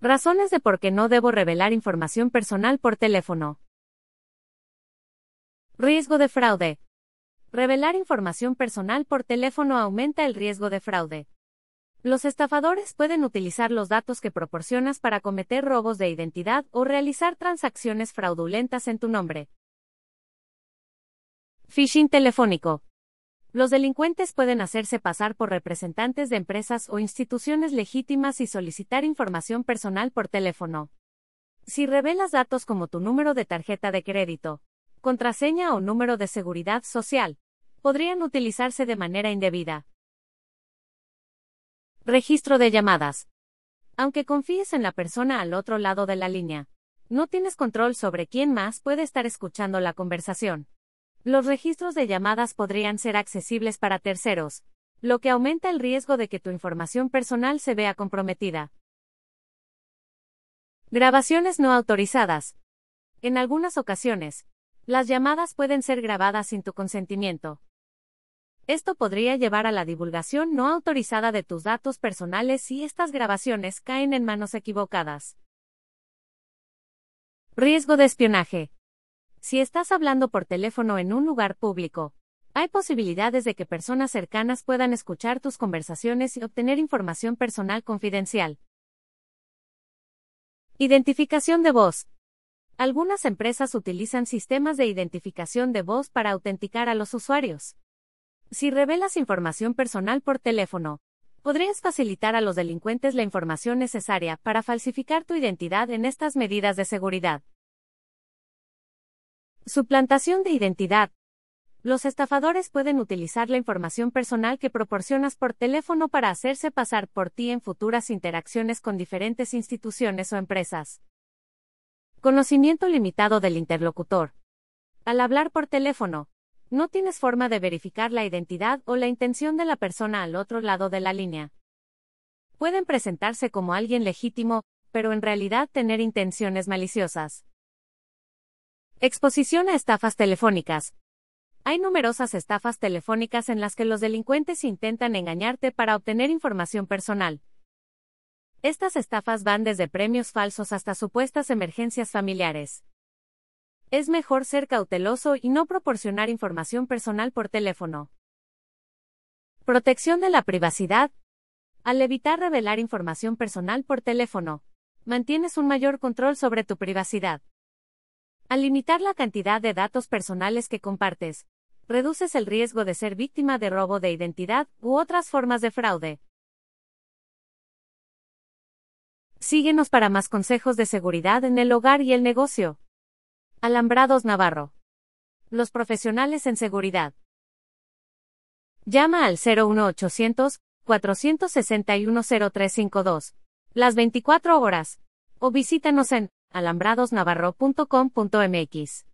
Razones de por qué no debo revelar información personal por teléfono. Riesgo de fraude. Revelar información personal por teléfono aumenta el riesgo de fraude. Los estafadores pueden utilizar los datos que proporcionas para cometer robos de identidad o realizar transacciones fraudulentas en tu nombre. Phishing telefónico. Los delincuentes pueden hacerse pasar por representantes de empresas o instituciones legítimas y solicitar información personal por teléfono. Si revelas datos como tu número de tarjeta de crédito, contraseña o número de seguridad social, podrían utilizarse de manera indebida. Registro de llamadas. Aunque confíes en la persona al otro lado de la línea, no tienes control sobre quién más puede estar escuchando la conversación. Los registros de llamadas podrían ser accesibles para terceros, lo que aumenta el riesgo de que tu información personal se vea comprometida. Grabaciones no autorizadas. En algunas ocasiones, las llamadas pueden ser grabadas sin tu consentimiento. Esto podría llevar a la divulgación no autorizada de tus datos personales si estas grabaciones caen en manos equivocadas. Riesgo de espionaje. Si estás hablando por teléfono en un lugar público, hay posibilidades de que personas cercanas puedan escuchar tus conversaciones y obtener información personal confidencial. Identificación de voz. Algunas empresas utilizan sistemas de identificación de voz para autenticar a los usuarios. Si revelas información personal por teléfono, podrías facilitar a los delincuentes la información necesaria para falsificar tu identidad en estas medidas de seguridad. Suplantación de identidad. Los estafadores pueden utilizar la información personal que proporcionas por teléfono para hacerse pasar por ti en futuras interacciones con diferentes instituciones o empresas. Conocimiento limitado del interlocutor. Al hablar por teléfono, no tienes forma de verificar la identidad o la intención de la persona al otro lado de la línea. Pueden presentarse como alguien legítimo, pero en realidad tener intenciones maliciosas. Exposición a estafas telefónicas. Hay numerosas estafas telefónicas en las que los delincuentes intentan engañarte para obtener información personal. Estas estafas van desde premios falsos hasta supuestas emergencias familiares. Es mejor ser cauteloso y no proporcionar información personal por teléfono. Protección de la privacidad. Al evitar revelar información personal por teléfono, mantienes un mayor control sobre tu privacidad. Al limitar la cantidad de datos personales que compartes, reduces el riesgo de ser víctima de robo de identidad u otras formas de fraude. Síguenos para más consejos de seguridad en el hogar y el negocio. Alambrados Navarro. Los profesionales en seguridad. Llama al 01800 461 0352. Las 24 horas. O visítanos en alambradosnavarro.com.mx